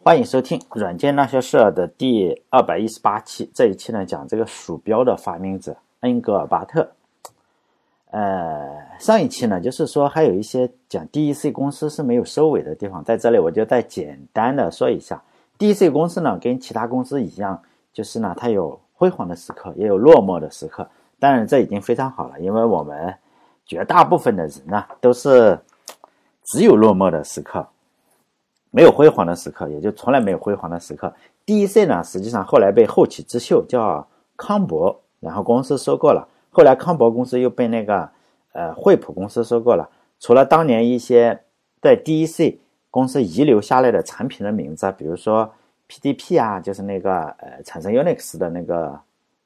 欢迎收听《软件那些事儿》的第二百一十八期。这一期呢，讲这个鼠标的发明者恩格尔巴特。呃，上一期呢，就是说还有一些讲 DEC 公司是没有收尾的地方，在这里我就再简单的说一下。DEC 公司呢，跟其他公司一样，就是呢，它有辉煌的时刻，也有落寞的时刻。当然，这已经非常好了，因为我们绝大部分的人呢，都是只有落寞的时刻。没有辉煌的时刻，也就从来没有辉煌的时刻。DEC 呢，实际上后来被后起之秀叫康博，然后公司收购了。后来康博公司又被那个呃惠普公司收购了。除了当年一些在 DEC 公司遗留下来的产品的名字，比如说 PDP 啊，就是那个呃产生 Unix 的那个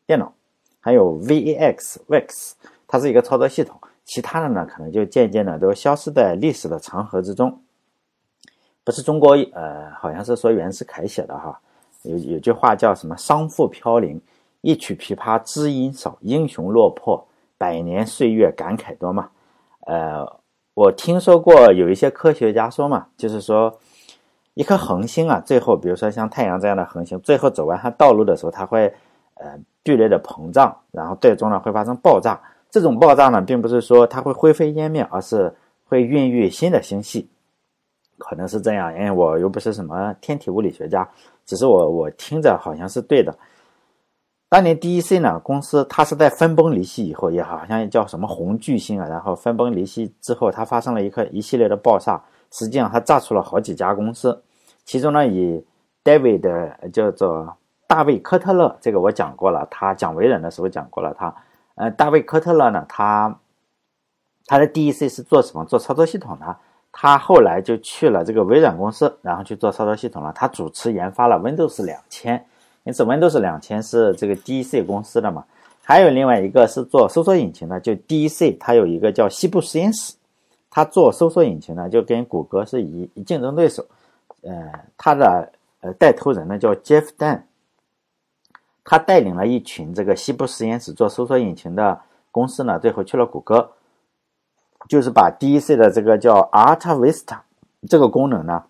电脑，还有 VAX VAX，它是一个操作系统。其他的呢，可能就渐渐的都消失在历史的长河之中。不是中国，呃，好像是说袁世凯写的哈，有有句话叫什么“商父飘零，一曲琵琶知音少，英雄落魄，百年岁月感慨多”嘛。呃，我听说过有一些科学家说嘛，就是说一颗恒星啊，最后比如说像太阳这样的恒星，最后走完它道路的时候，它会呃剧烈的膨胀，然后最终呢会发生爆炸。这种爆炸呢，并不是说它会灰飞烟灭，而是会孕育新的星系。可能是这样，因为我又不是什么天体物理学家，只是我我听着好像是对的。当年 DEC 呢公司，它是在分崩离析以后，也好像叫什么红巨星啊，然后分崩离析之后，它发生了一个一系列的爆炸，实际上它炸出了好几家公司，其中呢以 David 叫做大卫科特勒，这个我讲过了，他讲微软的时候讲过了，他呃大卫科特勒呢，他他的 DEC 是做什么？做操作系统的。他后来就去了这个微软公司，然后去做操作系统了。他主持研发了 Windows 两千，因此 Windows 两千是这个 DEC 公司的嘛。还有另外一个是做搜索引擎的，就 DEC，它有一个叫西部实验室，它做搜索引擎呢，就跟谷歌是一竞争对手。呃，他的呃带头人呢叫 Jeff Dan，他带领了一群这个西部实验室做搜索引擎的公司呢，最后去了谷歌。就是把 DEC 的这个叫 Art Vista 这个功能呢，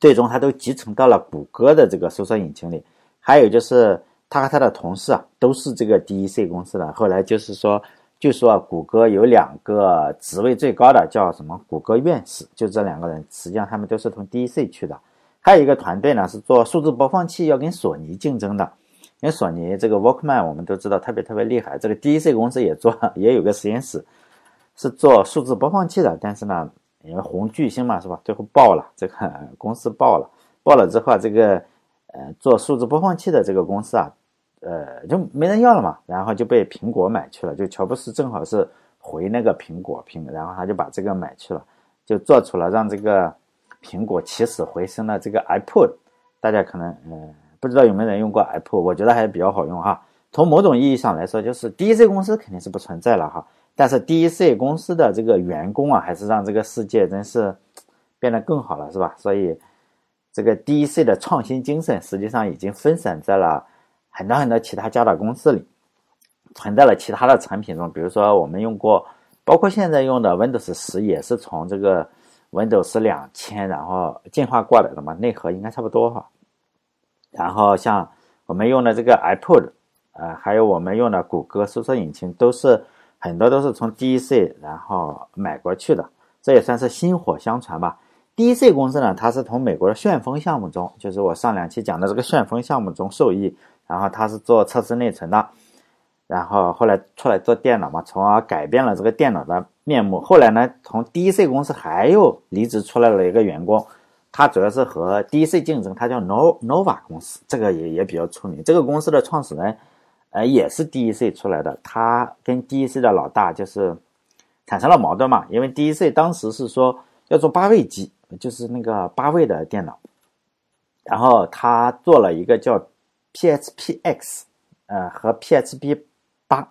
最终它都集成到了谷歌的这个搜索引擎里。还有就是他和他的同事啊，都是这个 DEC 公司的。后来就是说，就说啊谷歌有两个职位最高的叫什么谷歌院士，就这两个人，实际上他们都是从 DEC 去的。还有一个团队呢，是做数字播放器，要跟索尼竞争的。因为索尼这个 Walkman 我们都知道特别特别厉害，这个 DEC 公司也做，也有个实验室。是做数字播放器的，但是呢，因为红巨星嘛，是吧？最后爆了，这个 公司爆了，爆了之后，这个呃做数字播放器的这个公司啊，呃就没人要了嘛，然后就被苹果买去了。就乔布斯正好是回那个苹果苹，然后他就把这个买去了，就做出了让这个苹果起死回生的这个 iPod。大家可能呃不知道有没有人用过 iPod，我觉得还是比较好用哈。从某种意义上来说，就是 DC 公司肯定是不存在了哈。但是 DEC 公司的这个员工啊，还是让这个世界真是 变得更好了，是吧？所以这个 DEC 的创新精神实际上已经分散在了很多很多其他家的公司里，存在了其他的产品中。比如说我们用过，包括现在用的 Windows 十也是从这个 Windows 两千然后进化过来的嘛，内核应该差不多哈。然后像我们用的这个 iPod，呃，还有我们用的谷歌搜索引擎都是。很多都是从 D.C. 然后买过去的，这也算是薪火相传吧。D.C. 公司呢，它是从美国的旋风项目中，就是我上两期讲的这个旋风项目中受益，然后它是做测试内存的，然后后来出来做电脑嘛，从而改变了这个电脑的面目。后来呢，从 D.C. 公司还又离职出来了一个员工，他主要是和 D.C. 竞争，他叫 Nova 公司，这个也也比较出名。这个公司的创始人。呃，也是 DEC 出来的，他跟 DEC 的老大就是产生了矛盾嘛，因为 DEC 当时是说要做八位机，就是那个八位的电脑，然后他做了一个叫 PSPX，呃和 PSP 八，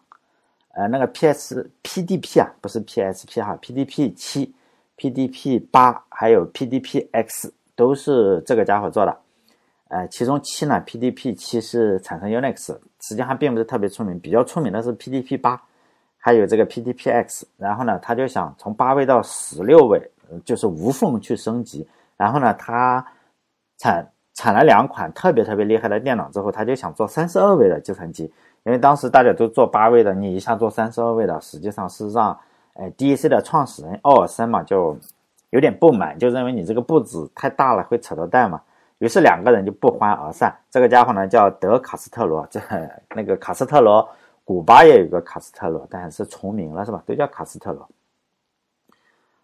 呃那个 PS PDP 啊，不是 PSP 哈，PDP 七、PDP 八还有 PDPX 都是这个家伙做的。呃，其中七呢，PDP 七是产生 Unix，实际上并不是特别出名，比较出名的是 PDP 八，还有这个 PDPX。然后呢，他就想从八位到十六位，就是无缝去升级。然后呢，他产产了两款特别特别厉害的电脑之后，他就想做三十二位的计算机，因为当时大家都做八位的，你一下做三十二位的，实际上是让，哎，DEC 的创始人奥尔森嘛就有点不满，就认为你这个步子太大了，会扯到蛋嘛。于是两个人就不欢而散。这个家伙呢叫德卡斯特罗，这那个卡斯特罗，古巴也有个卡斯特罗，但是重名了是吧？都叫卡斯特罗。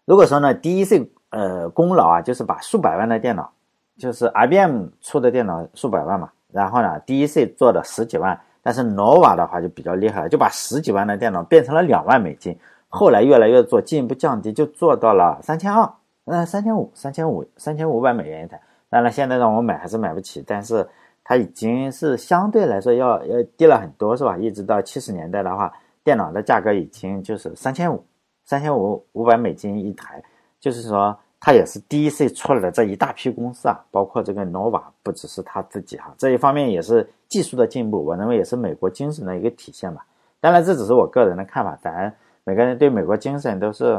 如果说呢，DEC 呃功劳啊，就是把数百万的电脑。就是 IBM 出的电脑数百万嘛，然后呢，DEC 做的十几万，但是 Nova 的话就比较厉害了，就把十几万的电脑变成了两万美金。后来越来越做，进一步降低，就做到了三千二，嗯，三千五，三千五，三千五百美元一台。当然，现在让我买还是买不起，但是它已经是相对来说要要低了很多，是吧？一直到七十年代的话，电脑的价格已经就是三千五，三千五五百美金一台，就是说。它也是 DEC 出来的这一大批公司啊，包括这个 Nova，不只是他自己哈，这一方面也是技术的进步，我认为也是美国精神的一个体现吧。当然，这只是我个人的看法，咱每个人对美国精神都是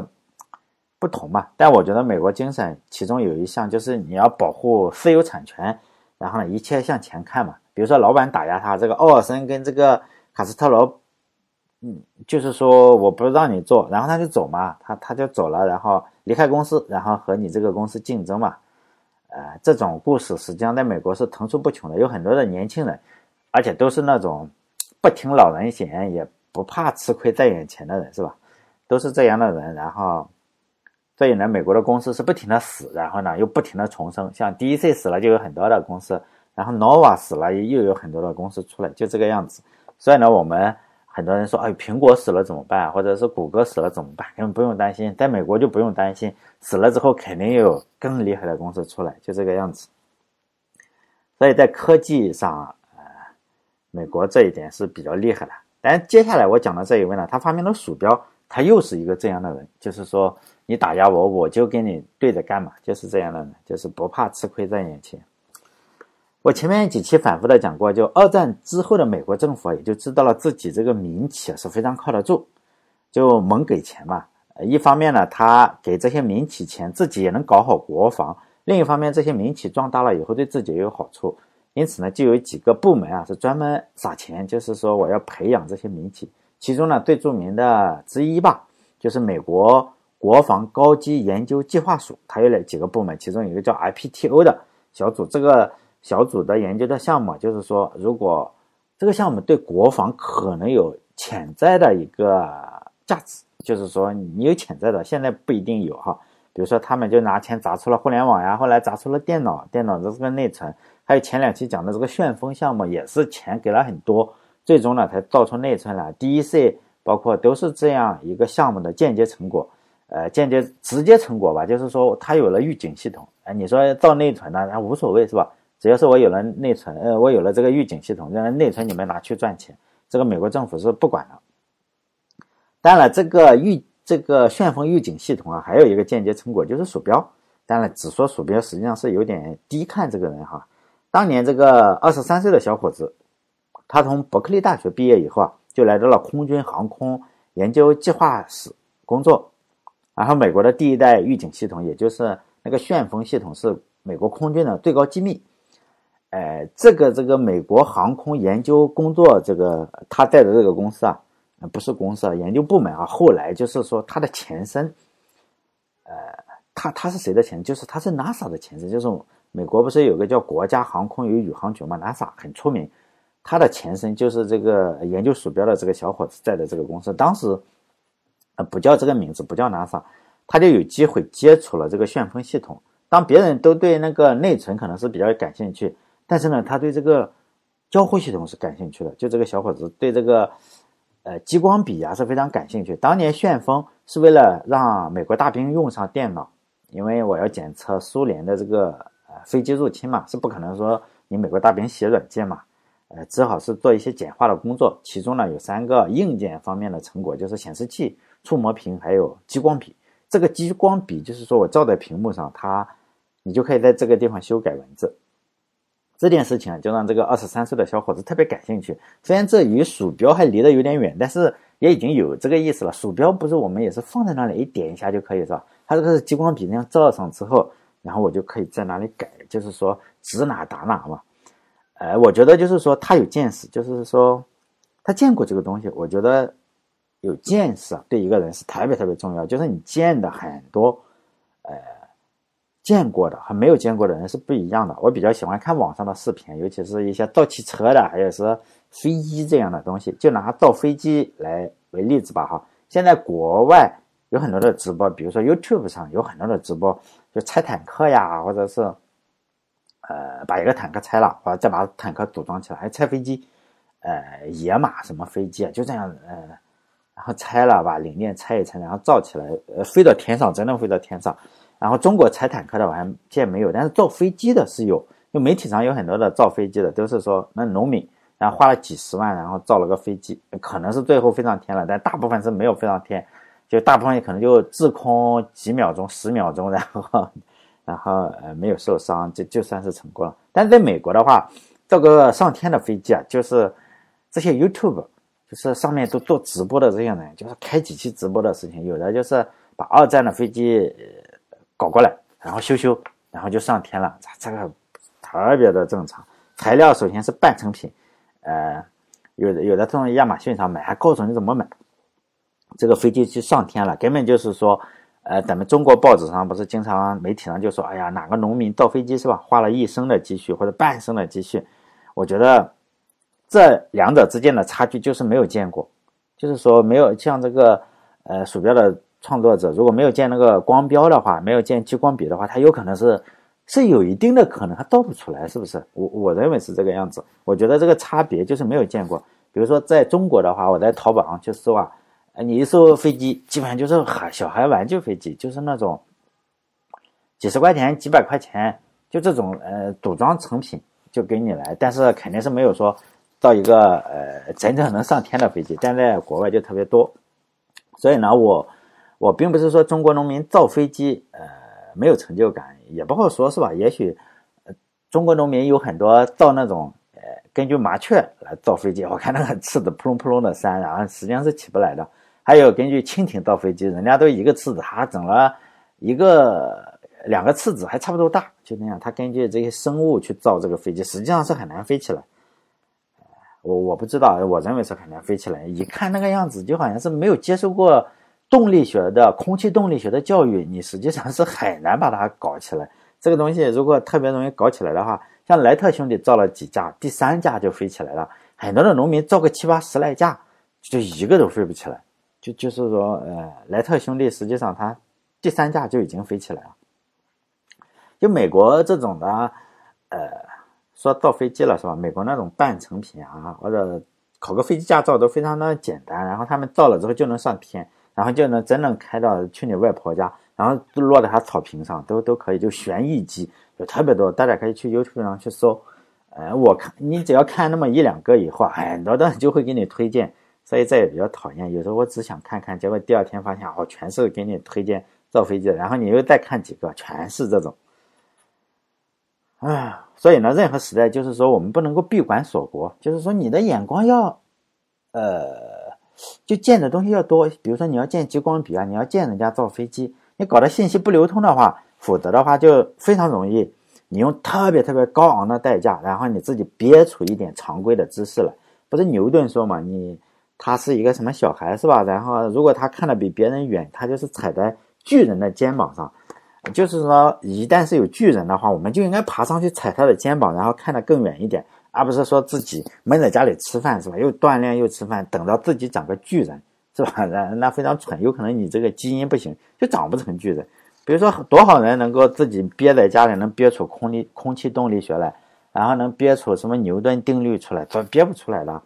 不同嘛。但我觉得美国精神其中有一项就是你要保护私有产权，然后呢一切向前看嘛。比如说老板打压他，这个奥尔森跟这个卡斯特罗。嗯，就是说我不让你做，然后他就走嘛，他他就走了，然后离开公司，然后和你这个公司竞争嘛，呃，这种故事实际上在美国是层出不穷的，有很多的年轻人，而且都是那种不听老人言，也不怕吃亏在眼前的人，是吧？都是这样的人，然后所以呢，美国的公司是不停的死，然后呢又不停的重生，像 DEC 死了就有很多的公司，然后 Nova 死了又有很多的公司出来，就这个样子。所以呢，我们。很多人说，哎，苹果死了怎么办？或者是谷歌死了怎么办？根本不用担心，在美国就不用担心，死了之后肯定有更厉害的公司出来，就这个样子。所以在科技上，呃，美国这一点是比较厉害的。但接下来我讲的这一位呢，他发明了鼠标，他又是一个这样的人，就是说你打压我，我就跟你对着干嘛，就是这样的人，就是不怕吃亏在眼前。我前面几期反复的讲过，就二战之后的美国政府也就知道了自己这个民企是非常靠得住，就猛给钱嘛。一方面呢，他给这些民企钱，自己也能搞好国防；另一方面，这些民企壮大了以后，对自己也有好处。因此呢，就有几个部门啊是专门撒钱，就是说我要培养这些民企。其中呢，最著名的之一吧，就是美国国防高级研究计划署，它有了几个部门，其中有一个叫 IPTO 的小组，这个。小组的研究的项目就是说，如果这个项目对国防可能有潜在的一个价值，就是说你有潜在的，现在不一定有哈。比如说，他们就拿钱砸出了互联网呀，后来砸出了电脑，电脑的这个内存，还有前两期讲的这个旋风项目，也是钱给了很多，最终呢才造出内存来。DEC 包括都是这样一个项目的间接成果，呃，间接直接成果吧，就是说它有了预警系统。哎，你说造内存呢，那无所谓是吧？只要是我有了内存，呃，我有了这个预警系统，让内存你们拿去赚钱，这个美国政府是不管的。当然，这个预这个旋风预警系统啊，还有一个间接成果就是鼠标。当然，只说鼠标实际上是有点低看这个人哈。当年这个二十三岁的小伙子，他从伯克利大学毕业以后啊，就来到了空军航空研究计划室工作。然后，美国的第一代预警系统，也就是那个旋风系统，是美国空军的最高机密。哎，这个这个美国航空研究工作，这个他带的这个公司啊，不是公司啊，研究部门啊，后来就是说他的前身，呃，他他是谁的前身？就是他是 NASA 的前身，就是美国不是有个叫国家航空与宇航局嘛，NASA 很出名，他的前身就是这个研究鼠标的这个小伙子在的这个公司，当时呃不叫这个名字，不叫 NASA，他就有机会接触了这个旋风系统。当别人都对那个内存可能是比较感兴趣。但是呢，他对这个交互系统是感兴趣的。就这个小伙子对这个呃激光笔啊是非常感兴趣。当年旋风是为了让美国大兵用上电脑，因为我要检测苏联的这个呃飞机入侵嘛，是不可能说你美国大兵写软件嘛，呃只好是做一些简化的工作。其中呢有三个硬件方面的成果，就是显示器、触摸屏还有激光笔。这个激光笔就是说我照在屏幕上，它你就可以在这个地方修改文字。这件事情就让这个二十三岁的小伙子特别感兴趣。虽然这与鼠标还离得有点远，但是也已经有这个意思了。鼠标不是我们也是放在那里一点一下就可以是吧？它这个是激光笔那样照上之后，然后我就可以在哪里改，就是说指哪打哪嘛。呃，我觉得就是说他有见识，就是说他见过这个东西。我觉得有见识啊，对一个人是特别特别重要。就是你见的很多，呃，见过的和没有见过的人是不一样的。我比较喜欢看网上的视频，尤其是一些造汽车的，还有是飞机这样的东西。就拿造飞机来为例子吧，哈。现在国外有很多的直播，比如说 YouTube 上有很多的直播，就拆坦克呀，或者是。呃，把一个坦克拆了，或者再把坦克组装起来，还拆飞机，呃，野马什么飞机啊，就这样，呃，然后拆了，把零件拆一拆，然后造起来，呃，飞到天上，真的飞到天上。然后中国拆坦克的我还见没有，但是造飞机的是有，就媒体上有很多的造飞机的，都是说那农民，然后花了几十万，然后造了个飞机，可能是最后飞上天了，但大部分是没有飞上天，就大部分可能就滞空几秒钟、十秒钟，然后。然后呃没有受伤，就就算是成功了。但是在美国的话，这个上天的飞机啊，就是这些 YouTube，就是上面都做直播的这些人，就是开几期直播的事情。有的就是把二战的飞机搞过来，然后修修，然后就上天了。这个特别的正常。材料首先是半成品，呃，有的有的从亚马逊上买，还告诉你怎么买。这个飞机去上天了，根本就是说。呃，咱们中国报纸上不是经常媒体上就说，哎呀，哪个农民造飞机是吧？花了一生的积蓄或者半生的积蓄。我觉得这两者之间的差距就是没有见过，就是说没有像这个呃鼠标的创作者，如果没有见那个光标的话，没有见激光笔的话，他有可能是是有一定的可能他造不出来，是不是？我我认为是这个样子。我觉得这个差别就是没有见过。比如说在中国的话，我在淘宝上去搜啊。你一艘飞机，基本上就是孩小孩玩具飞机，就是那种几十块钱、几百块钱，就这种呃组装成品就给你来，但是肯定是没有说造一个呃真正能上天的飞机，但在国外就特别多。所以呢，我我并不是说中国农民造飞机呃没有成就感，也不好说是吧？也许中国农民有很多造那种。呃，根据麻雀来造飞机，我看那个 翅子扑隆扑隆的扇，然后实际上是起不来的。还有根据蜻蜓造飞机，人家都一个翅子，他整了一个两个翅子，还差不多大，就那样。他根据这些生物去造这个飞机，实际上是很难飞起来。我我不知道，我认为是很难飞起来。一看那个样子，就好像是没有接受过动力学的空气动力学的教育，你实际上是很难把它搞起来。这个东西如果特别容易搞起来的话，像莱特兄弟造了几架，第三架就飞起来了。很多的农民造个七八十来架，就一个都飞不起来。就就是说，呃，莱特兄弟实际上他第三架就已经飞起来了。就美国这种的，呃，说造飞机了是吧？美国那种半成品啊，或者考个飞机驾照都非常的简单，然后他们造了之后就能上天，然后就能真正开到去你外婆家，然后都落在他草坪上，都都可以。就旋翼机有特别多，大家可以去 YouTube 上去搜。呃，我看你只要看那么一两个以后，很多的人就会给你推荐。所以这也比较讨厌，有时候我只想看看，结果第二天发现哦，全是给你推荐造飞机的，然后你又再看几个，全是这种。哎，所以呢，任何时代就是说，我们不能够闭关锁国，就是说你的眼光要，呃，就见的东西要多。比如说你要见激光笔啊，你要见人家造飞机，你搞得信息不流通的话，否则的话就非常容易，你用特别特别高昂的代价，然后你自己憋出一点常规的知识来。不是牛顿说嘛，你。他是一个什么小孩是吧？然后如果他看的比别人远，他就是踩在巨人的肩膀上。就是说，一旦是有巨人的话，我们就应该爬上去踩他的肩膀，然后看得更远一点，而不是说自己闷在家里吃饭是吧？又锻炼又吃饭，等到自己长个巨人是吧？那那非常蠢，有可能你这个基因不行，就长不成巨人。比如说，多少人能够自己憋在家里，能憋出空力空气动力学来，然后能憋出什么牛顿定律出来，都憋不出来的，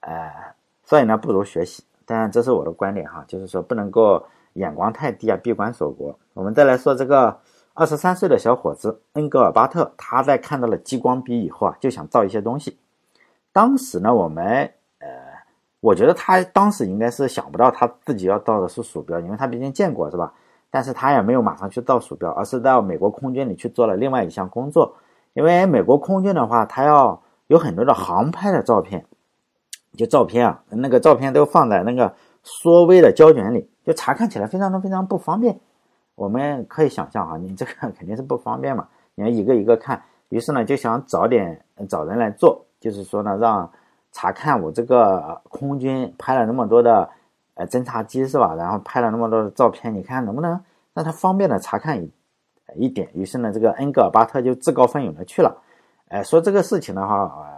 哎。所以呢，不如学习。当然，这是我的观点哈，就是说不能够眼光太低啊，闭关锁国。我们再来说这个二十三岁的小伙子恩格尔巴特，他在看到了激光笔以后啊，就想造一些东西。当时呢，我们呃，我觉得他当时应该是想不到他自己要造的是鼠标，因为他毕竟见过是吧？但是他也没有马上去造鼠标，而是到美国空军里去做了另外一项工作。因为美国空军的话，他要有很多的航拍的照片。就照片啊，那个照片都放在那个缩微的胶卷里，就查看起来非常的非常不方便。我们可以想象哈，你这个 肯定是不方便嘛，你要一个一个看。于是呢，就想找点找人来做，就是说呢，让查看我这个空军拍了那么多的呃侦察机是吧？然后拍了那么多的照片，你看能不能让他方便的查看一一点？于是呢，这个恩格尔巴特就自告奋勇的去了。哎，说这个事情的话，呃，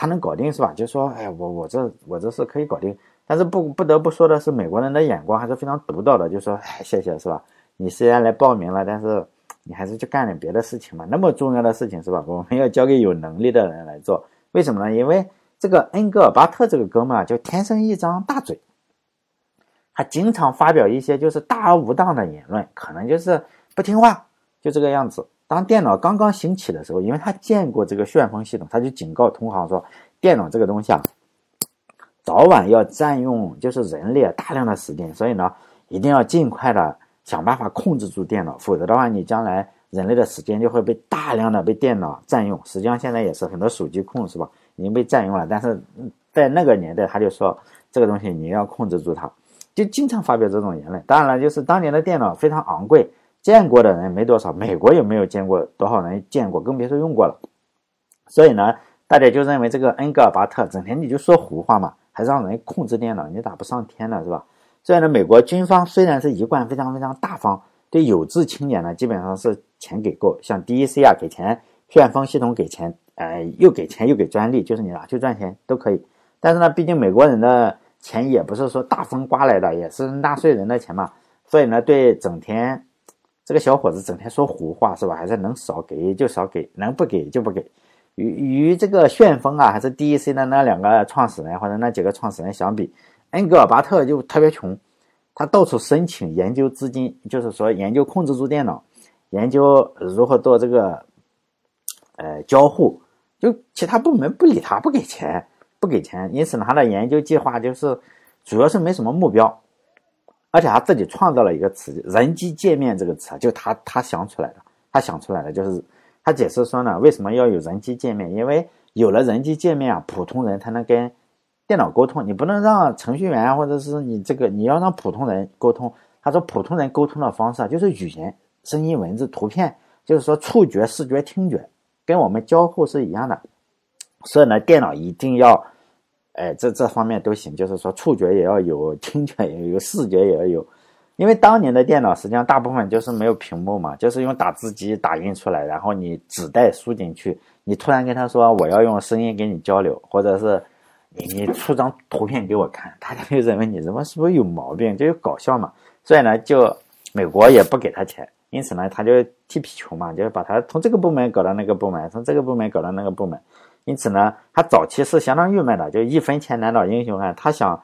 他能搞定是吧？就说，哎，我我这我这是可以搞定。但是不不得不说的是，美国人的眼光还是非常独到的。就说，哎，谢谢是吧？你虽然来报名了，但是你还是去干点别的事情嘛。那么重要的事情是吧？我们要交给有能力的人来做。为什么呢？因为这个恩格尔巴特这个哥们儿就天生一张大嘴，他经常发表一些就是大而无当的言论，可能就是不听话，就这个样子。当电脑刚刚兴起的时候，因为他见过这个旋风系统，他就警告同行说，电脑这个东西啊，早晚要占用就是人类大量的时间，所以呢，一定要尽快的想办法控制住电脑，否则的话，你将来人类的时间就会被大量的被电脑占用。实际上现在也是很多手机控是吧，已经被占用了，但是在那个年代，他就说这个东西你要控制住它，就经常发表这种言论。当然了，就是当年的电脑非常昂贵。见过的人没多少，美国也没有见过多少人见过，更别说用过了。所以呢，大家就认为这个恩格尔巴特整天你就说胡话嘛，还让人控制电脑，你咋不上天呢是吧？所以呢，美国军方虽然是一贯非常非常大方，对有志青年呢基本上是钱给够，像 DEC 啊给钱，旋风系统给钱，呃又给钱又给专利，就是你拿去赚钱都可以。但是呢，毕竟美国人的钱也不是说大风刮来的，也是纳税人的钱嘛，所以呢，对整天。这个小伙子整天说胡话是吧？还是能少给就少给，能不给就不给。与与这个旋风啊，还是 DEC 的那两个创始人或者那几个创始人相比，恩格尔巴特就特别穷，他到处申请研究资金，就是说研究控制住电脑，研究如何做这个呃交互，就其他部门不理他，不给钱，不给钱。因此他的研究计划就是主要是没什么目标。而且他自己创造了一个词“人机界面”这个词，就他他想出来的，他想出来的就是他解释说呢，为什么要有人机界面？因为有了人机界面啊，普通人才能跟电脑沟通。你不能让程序员或者是你这个，你要让普通人沟通。他说，普通人沟通的方式啊，就是语言、声音、文字、图片，就是说触觉、视觉、听觉，跟我们交互是一样的。所以呢，电脑一定要。哎，这这方面都行，就是说触觉也要有，听觉也有，视觉也要有。因为当年的电脑实际上大部分就是没有屏幕嘛，就是用打字机打印出来，然后你纸带输进去。你突然跟他说我要用声音跟你交流，或者是你你出张图片给我看，大家就认为你怎么是不是有毛病，就有搞笑嘛。所以呢，就美国也不给他钱，因此呢，他就踢皮球嘛，就是把他从这个部门搞到那个部门，从这个部门搞到那个部门。因此呢，他早期是相当郁闷的，就一分钱难倒英雄汉。他想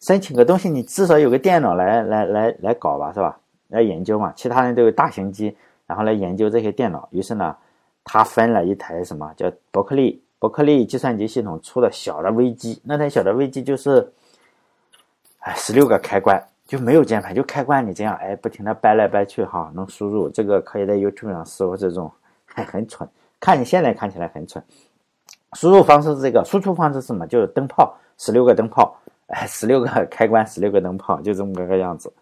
申请个东西，你至少有个电脑来来来来搞吧，是吧？来研究嘛。其他人都有大型机，然后来研究这些电脑。于是呢，他分了一台什么叫伯克利伯克利计算机系统出的小的微机。那台小的微机就是，哎，十六个开关，就没有键盘，就开关你这样哎，不停的掰来掰去哈，能输入。这个可以在 YouTube 上搜这种，还很蠢，看你现在看起来很蠢。输入方式是这个，输出方式是什么？就是灯泡，十六个灯泡，哎，十六个开关，十六个灯泡，就这么个个样子。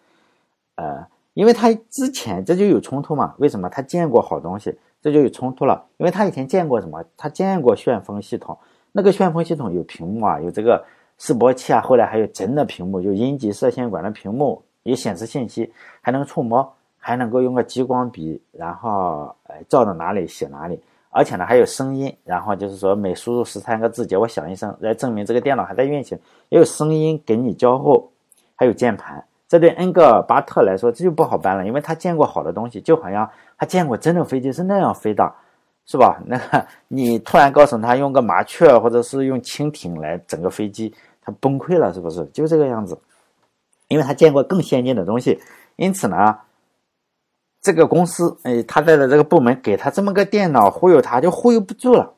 呃，因为他之前这就有冲突嘛？为什么他见过好东西，这就有冲突了？因为他以前见过什么？他见过旋风系统，那个旋风系统有屏幕啊，有这个示波器啊，后来还有真的屏幕，就阴极射线管的屏幕，也显示信息，还能触摸，还能够用个激光笔，然后呃照到哪里写哪里。而且呢，还有声音，然后就是说每输入十三个字节，我响一声，来证明这个电脑还在运行。也有声音给你交互，还有键盘。这对恩格尔巴特来说，这就不好办了，因为他见过好的东西，就好像他见过真的飞机是那样飞的，是吧？那个 你突然告诉他用个麻雀或者是用蜻蜓来整个飞机，他崩溃了，是不是？就这个样子，因为他见过更先进的东西，因此呢。这个公司，哎，他在的这个部门给他这么个电脑忽悠他，就忽悠不住了，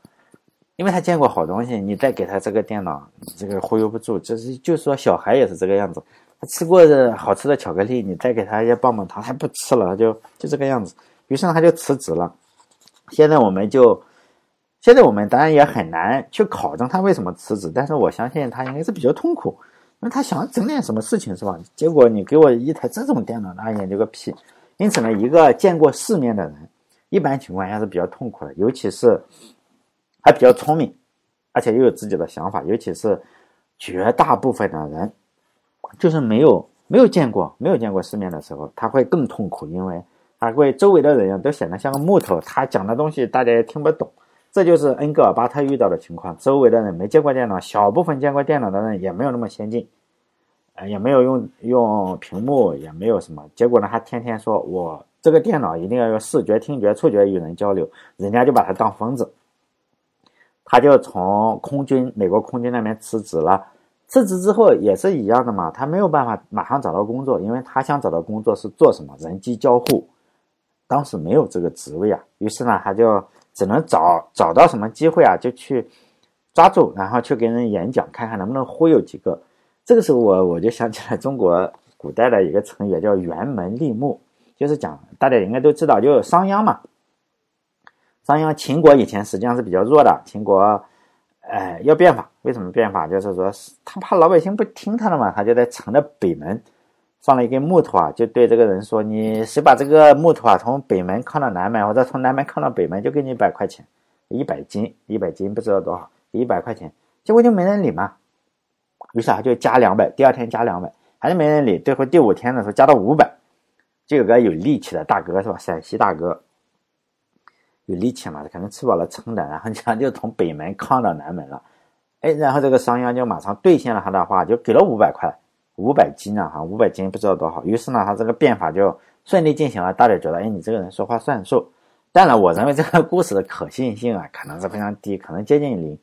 因为他见过好东西，你再给他这个电脑，这个忽悠不住。就是就说，小孩也是这个样子，他吃过的好吃的巧克力，你再给他一些棒棒糖，他不吃了，他就就这个样子。于是呢他就辞职了。现在我们就，现在我们当然也很难去考证他为什么辞职，但是我相信他应该是比较痛苦，因为他想整点什么事情是吧？结果你给我一台这种电脑，那研究个屁。因此呢，一个见过世面的人，一般情况下是比较痛苦的，尤其是还比较聪明，而且又有自己的想法，尤其是绝大部分的人，就是没有没有见过没有见过世面的时候，他会更痛苦，因为他会周围的人都显得像个木头，他讲的东西大家也听不懂。这就是恩格尔巴特遇到的情况，周围的人没见过电脑，小部分见过电脑的人也没有那么先进，也没有用用屏幕，也没有什么。结果呢，他天天说我这个电脑一定要用视觉、听觉、触觉与人交流，人家就把他当疯子。他就从空军，美国空军那边辞职了。辞职之后也是一样的嘛，他没有办法马上找到工作，因为他想找到工作是做什么人机交互，当时没有这个职位啊。于是呢，他就。只能找找到什么机会啊，就去抓住，然后去给人演讲，看看能不能忽悠几个。这个时候，我我就想起来中国古代的一个成语叫“辕门立木”，就是讲大家应该都知道，就商鞅嘛。商鞅，秦国以前实际上是比较弱的，秦国，哎，要变法。为什么变法？就是说他怕老百姓不听他的嘛，他就在城的北门。放了一根木头啊，就对这个人说：“你谁把这个木头啊从北门扛到南门，或者从南门扛到北门，就给你一百块钱，一百斤，一百斤不知道多少，一百块钱。”结果就没人理嘛，于是他就加两百，第二天加两百，还是没人理。最后第五天的时候加到五百，就有个有力气的大哥是吧？陕西大哥有力气嘛，可能吃饱了撑的，然后这样 就从北门扛到南门了。哎，然后这个商鞅就马上兑现了他的话，就给了五百块。五百斤啊，哈，五百斤不知道多少。于是呢，他这个变法就顺利进行了。大家觉得，哎，你这个人说话算数。当然，我认为这个故事的可信性啊，可能是非常低，可能接近零。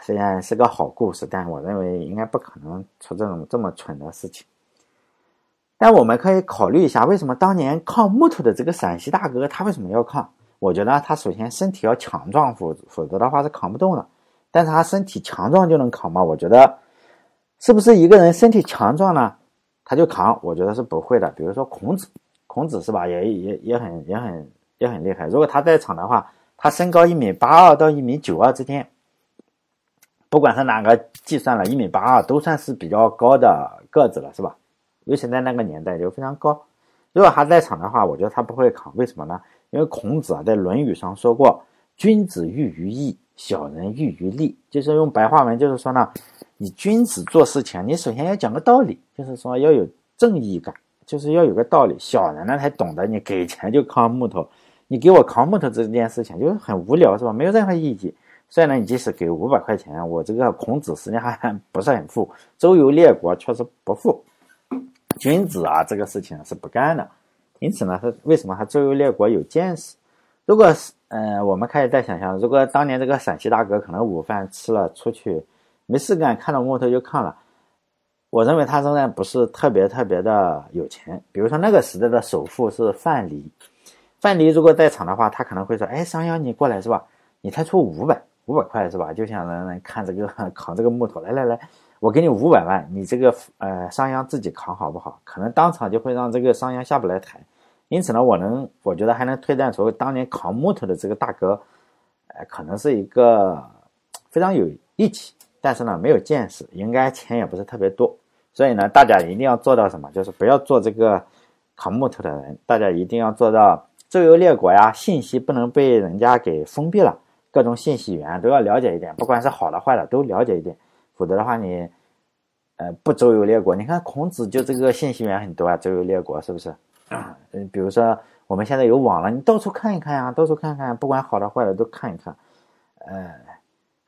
虽然是个好故事，但我认为应该不可能出这种这么蠢的事情。但我们可以考虑一下，为什么当年扛木头的这个陕西大哥他为什么要扛？我觉得他首先身体要强壮，否否则的话是扛不动的。但是他身体强壮就能扛吗？我觉得。是不是一个人身体强壮呢，他就扛？我觉得是不会的。比如说孔子，孔子是吧，也也也很也很也很厉害。如果他在场的话，他身高一米八二到一米九二之间，不管是哪个计算了，一米八二都算是比较高的个子了，是吧？尤其在那个年代就非常高。如果他在场的话，我觉得他不会扛。为什么呢？因为孔子啊在《论语》上说过：“君子喻于义，小人喻于利。”就是用白话文，就是说呢。你君子做事情，你首先要讲个道理，就是说要有正义感，就是要有个道理。小人呢才懂得，你给钱就扛木头，你给我扛木头这件事情就是很无聊，是吧？没有任何意义。所以呢，你即使给五百块钱，我这个孔子实际上还不是很富，周游列国确实不富。君子啊，这个事情是不干的。因此呢，他为什么他周游列国有见识？如果是，呃，我们可以再想象，如果当年这个陕西大哥可能午饭吃了出去。没事干，看到木头就看了。我认为他仍然不是特别特别的有钱。比如说那个时代的首富是范蠡，范蠡如果在场的话，他可能会说：“哎，商鞅你过来是吧？你才出五百五百块是吧？就想让人看这个扛这个木头，来来来，我给你五百万，你这个呃商鞅自己扛好不好？可能当场就会让这个商鞅下不来台。因此呢，我能我觉得还能推断出当年扛木头的这个大哥，呃，可能是一个非常有力气。但是呢，没有见识，应该钱也不是特别多，所以呢，大家一定要做到什么？就是不要做这个扛木头的人。大家一定要做到周游列国呀，信息不能被人家给封闭了，各种信息源都要了解一点，不管是好的坏的都了解一点，否则的话你，呃，不周游列国。你看孔子就这个信息源很多啊，周游列国是不是？嗯，比如说我们现在有网了，你到处看一看呀，到处看看，不管好的坏的都看一看，呃。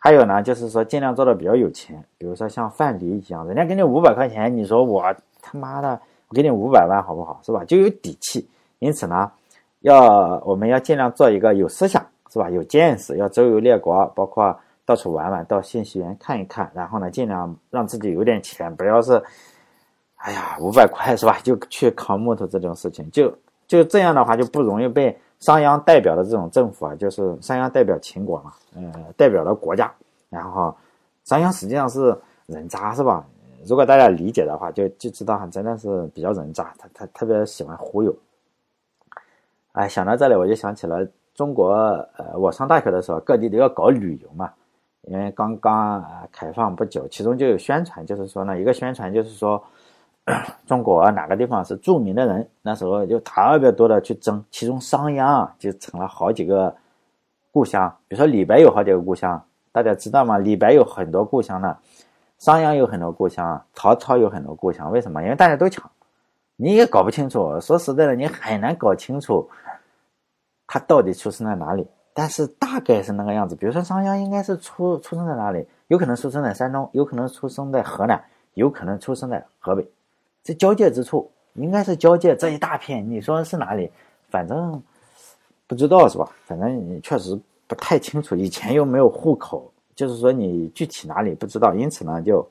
还有呢，就是说尽量做的比较有钱，比如说像范蠡一样，人家给你五百块钱，你说我他妈的我给你五百万好不好？是吧？就有底气。因此呢，要我们要尽量做一个有思想，是吧？有见识，要周游列国，包括到处玩玩，到信息源看一看，然后呢，尽量让自己有点钱，不要是，哎呀五百块是吧？就去扛木头这种事情，就就这样的话就不容易被。商鞅代表的这种政府啊，就是商鞅代表秦国嘛，呃，代表了国家。然后，商鞅实际上是人渣，是吧？如果大家理解的话，就就知道他真的是比较人渣，他他特别喜欢忽悠。哎，想到这里，我就想起了中国，呃，我上大学的时候，各地都要搞旅游嘛，因为刚刚啊开放不久，其中就有宣传，就是说呢，一个宣传就是说，中国哪个地方是著名的人，那时候就特别多的去争，其中商鞅就成了好几个故乡。比如说李白有好几个故乡，大家知道吗？李白有很多故乡呢，商鞅有很多故乡，曹操有很多故乡。为什么？因为大家都抢，你也搞不清楚。说实在的，你很难搞清楚他到底出生在哪里。但是大概是那个样子。比如说商鞅应该是出出生在哪里？有可能出生在山东，有可能出生在河南，有可能出生在河北。这交界之处应该是交界这一大片，你说是哪里？反正不知道是吧？反正你确实不太清楚。以前又没有户口，就是说你具体哪里不知道。因此呢，就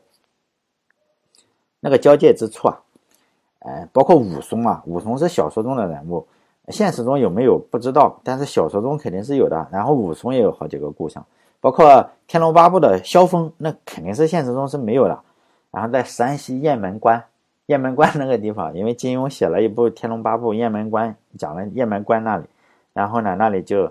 那个交界之处啊，呃，包括武松啊，武松是小说中的人物，现实中有没有不知道，但是小说中肯定是有的。然后武松也有好几个故乡，包括《天龙八部》的萧峰，那肯定是现实中是没有的。然后在山西雁门关。雁门关那个地方，因为金庸写了一部《天龙八部》，雁门关讲了雁门关那里，然后呢，那里就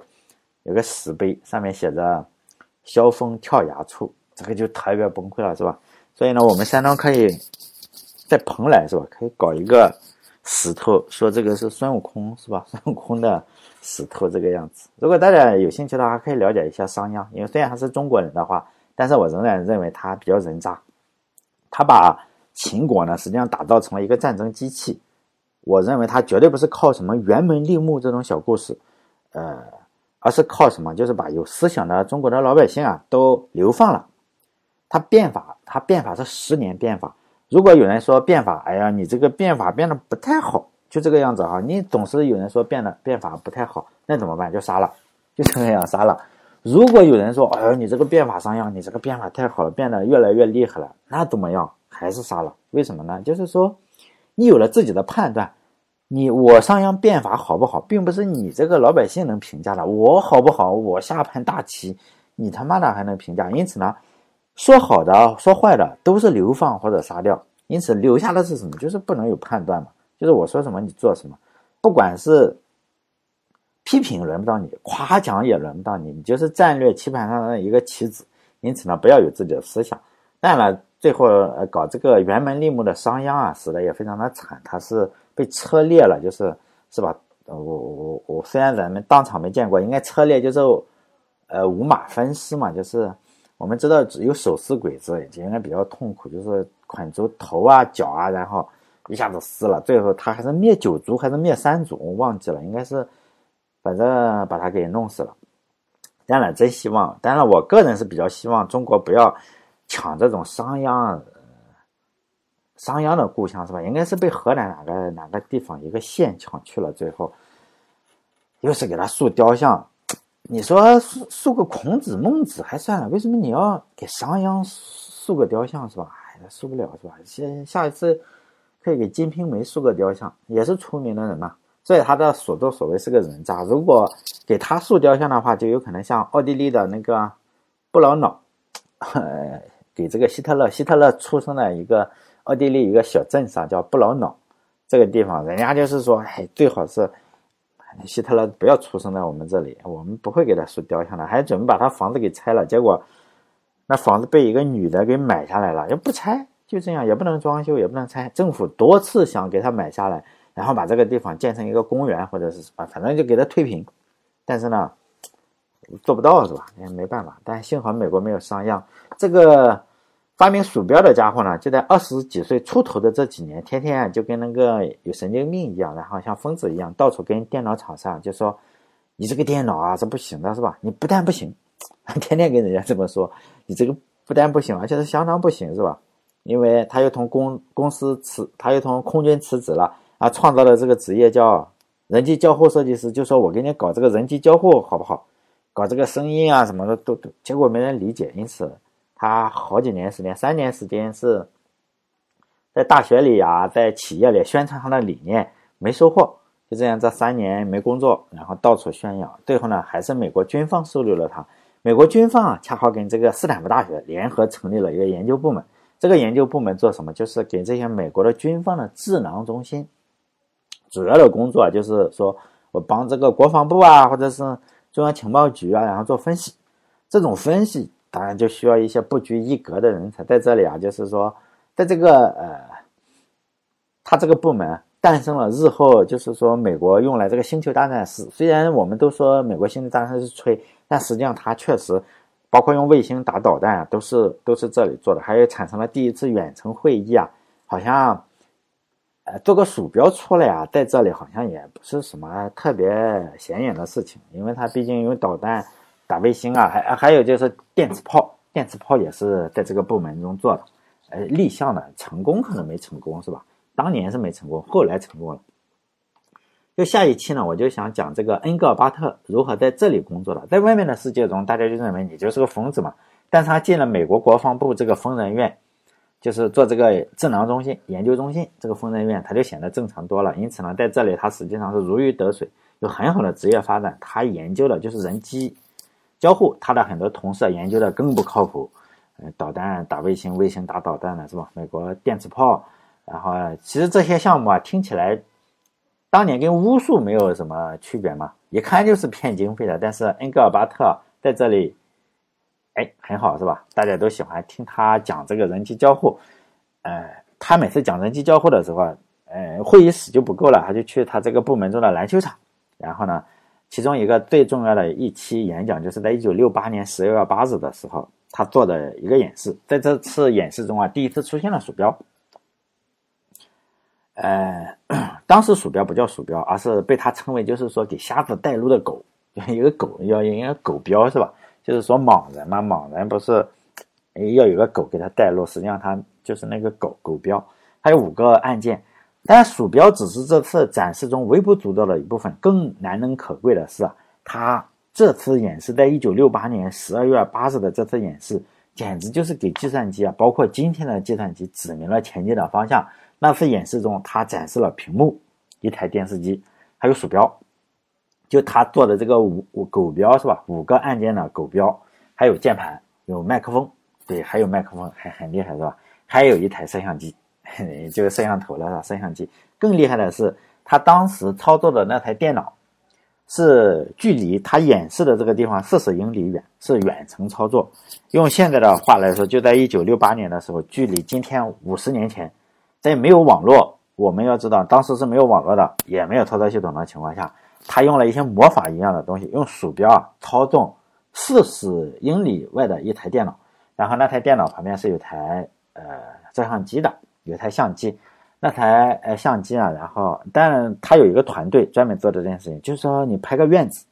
有个石碑，上面写着“萧峰跳崖处”，这个就特别崩溃了，是吧？所以呢，我们山东可以在蓬莱，是吧？可以搞一个石头，说这个是孙悟空，是吧？孙悟空的石头这个样子。如果大家有兴趣的话，可以了解一下商鞅，因为虽然他是中国人的话，但是我仍然认为他比较人渣，他把。秦国呢，实际上打造成了一个战争机器。我认为他绝对不是靠什么辕门立木这种小故事，呃，而是靠什么？就是把有思想的中国的老百姓啊都流放了。他变法，他变法是十年变法。如果有人说变法，哎呀，你这个变法变得不太好，就这个样子啊，你总是有人说变的变法不太好，那怎么办？就杀了，就这样杀了。如果有人说，哎呀，你这个变法上样，你这个变法太好了，变得越来越厉害了，那怎么样？还是杀了，为什么呢？就是说，你有了自己的判断，你我商鞅变法好不好，并不是你这个老百姓能评价的。我好不好，我下盘大棋，你他妈的还能评价？因此呢，说好的说坏的都是流放或者杀掉。因此留下的是什么？就是不能有判断嘛。就是我说什么你做什么，不管是批评轮不到你，夸奖也轮不到你，你就是战略棋盘上的一个棋子。因此呢，不要有自己的思想。当然了。最后，呃，搞这个辕门立木的商鞅啊，死的也非常的惨，他是被车裂了，就是是吧？我我我虽然咱们当场没见过，应该车裂就是，呃，五马分尸嘛，就是我们知道只有手撕鬼子就应该比较痛苦，就是捆住头啊脚啊，然后一下子撕了，最后他还是灭九族还是灭三族，我忘记了，应该是，反正把他给弄死了。当然，真希望，当然我个人是比较希望中国不要。抢这种商鞅，商鞅的故乡是吧？应该是被河南哪个哪个地方一个县抢去了。最后，又是给他塑雕像。你说塑塑个孔子、孟子还算了，为什么你要给商鞅塑个雕像是吧？哎，塑不了是吧？先下一次可以给《金瓶梅》塑个雕像，也是出名的人嘛。所以他的所作所为是个人渣。如果给他塑雕像的话，就有可能像奥地利的那个布劳瑙。给这个希特勒，希特勒出生在一个奥地利一个小镇上，叫布劳瑙这个地方，人家就是说，哎，最好是希特勒不要出生在我们这里，我们不会给他塑雕像的，还准备把他房子给拆了，结果那房子被一个女的给买下来了，又不拆，就这样也不能装修，也不能拆，政府多次想给他买下来，然后把这个地方建成一个公园或者是什么，反正就给他推平，但是呢，做不到是吧？也没办法，但幸好美国没有商鞅这个。发明鼠标的家伙呢，就在二十几岁出头的这几年，天天啊就跟那个有神经病一样，然后像疯子一样，到处跟电脑厂商就说：“你这个电脑啊是不行的，是吧？你不但不行，天天跟人家这么说，你这个不但不行，而且是相当不行，是吧？因为他又从公公司辞，他又从空军辞职了啊，创造了这个职业叫人机交互设计师，就说我给你搞这个人机交互好不好？搞这个声音啊什么的都都，结果没人理解，因此。他好几年时间，三年时间是在大学里啊，在企业里宣传他的理念，没收获。就这样，这三年没工作，然后到处宣扬。最后呢，还是美国军方收留了他。美国军方啊，恰好跟这个斯坦福大学联合成立了一个研究部门。这个研究部门做什么？就是给这些美国的军方的智囊中心，主要的工作就是说我帮这个国防部啊，或者是中央情报局啊，然后做分析。这种分析。当然就需要一些不拘一格的人才。在这里啊，就是说，在这个呃他这个部门诞生了，日后就是说美国用来这个星球大战是，虽然我们都说美国星球大战是吹，但实际上它确实，包括用卫星打导弹啊，都是都是这里做的，还有产生了第一次远程会议啊，好像，呃，做个鼠标出来啊，在这里好像也不是什么特别显眼的事情，因为它毕竟用导弹打卫星啊，还还有就是电磁炮，电磁炮也是在这个部门中做的，呃，立项的成功可能没成功是吧？当年是没成功，后来成功了。就下一期呢，我就想讲这个恩格尔巴特如何在这里工作的。在外面的世界中，大家就认为你就是个疯子嘛。但是他进了美国国防部这个疯人院，就是做这个智囊中心研究中心这个疯人院，他就显得正常多了。因此呢，在这里他实际上是如鱼得水，有很好的职业发展。他研究的就是人机交互，他的很多同事研究的更不靠谱，呃，导弹打卫星，卫星打导弹的是吧？美国电磁炮。然后，其实这些项目啊，听起来当年跟巫术没有什么区别嘛，一看就是骗经费的。但是恩格尔巴特在这里，哎，很好是吧？大家都喜欢听他讲这个人机交互。呃，他每次讲人机交互的时候，呃，会议室就不够了，他就去他这个部门中的篮球场。然后呢，其中一个最重要的一期演讲，就是在一九六八年十二月八日的时候，他做的一个演示。在这次演示中啊，第一次出现了鼠标。呃，当时鼠标不叫鼠标，而是被他称为就是说给瞎子带路的狗，一个狗要应该狗标是吧？就是说盲人嘛，盲人不是要有个狗给他带路，实际上他就是那个狗狗标。还有五个按键，但鼠标只是这次展示中微不足道的一部分。更难能可贵的是，他这次演示在一九六八年十二月八日的这次演示，简直就是给计算机啊，包括今天的计算机指明了前进的方向。那次演示中，他展示了屏幕、一台电视机，还有鼠标，就他做的这个五五狗标是吧？五个按键的狗标，还有键盘，有麦克风，对，还有麦克风，还很厉害是吧？还有一台摄像机，就是摄像头了是？摄像机更厉害的是，他当时操作的那台电脑，是距离他演示的这个地方四十英里远，是远程操作。用现在的话来说，就在一九六八年的时候，距离今天五十年前。在没有网络，我们要知道，当时是没有网络的，也没有操作系统的情况下，他用了一些魔法一样的东西，用鼠标啊操纵四十英里外的一台电脑，然后那台电脑旁边是有台呃照相机的，有台相机，那台呃相机啊，然后但他有一个团队专门做这件事情，就是说你拍个院子，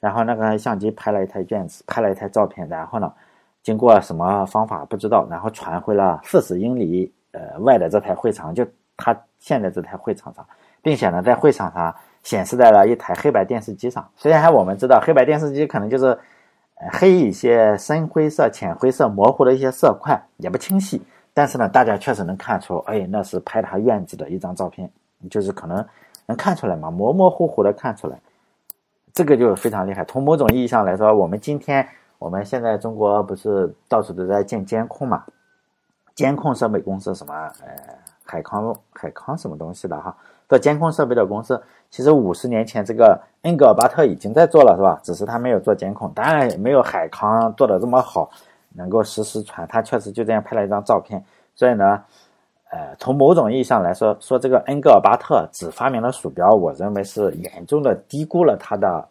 然后那个相机拍了一台院子，拍了一台照片，然后呢，经过什么方法不知道，然后传回了四十英里。呃，外的这台会场就他现在这台会场上，并且呢，在会场上显示在了一台黑白电视机上。虽然我们知道黑白电视机可能就是黑一些深灰色、浅灰色、模糊的一些色块也不清晰，但是呢，大家确实能看出，哎，那是拍他院子的一张照片，就是可能能看出来嘛，模模糊糊的看出来，这个就非常厉害。从某种意义上来说，我们今天我们现在中国不是到处都在建监控嘛？监控设备公司什么？呃，海康、海康什么东西的哈？做监控设备的公司，其实五十年前这个恩格尔巴特已经在做了，是吧？只是他没有做监控，当然也没有海康做的这么好，能够实时传。他确实就这样拍了一张照片。所以呢，呃，从某种意义上来说，说这个恩格尔巴特只发明了鼠标，我认为是严重的低估了他的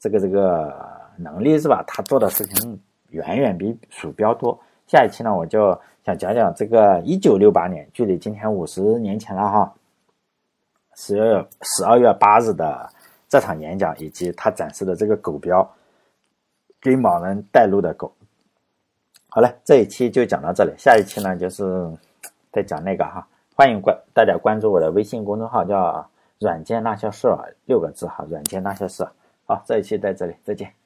这个这个能力，是吧？他做的事情远远比鼠标多。下一期呢，我就。想讲讲这个一九六八年，距离今天五十年前了哈，十二月十二月八日的这场演讲，以及他展示的这个狗标，给盲人带路的狗。好了，这一期就讲到这里，下一期呢就是 再讲那个哈，欢迎关大家关注我的微信公众号，叫“软件那些事”六个字哈，“软件那些事”。好，这一期在这里，再见。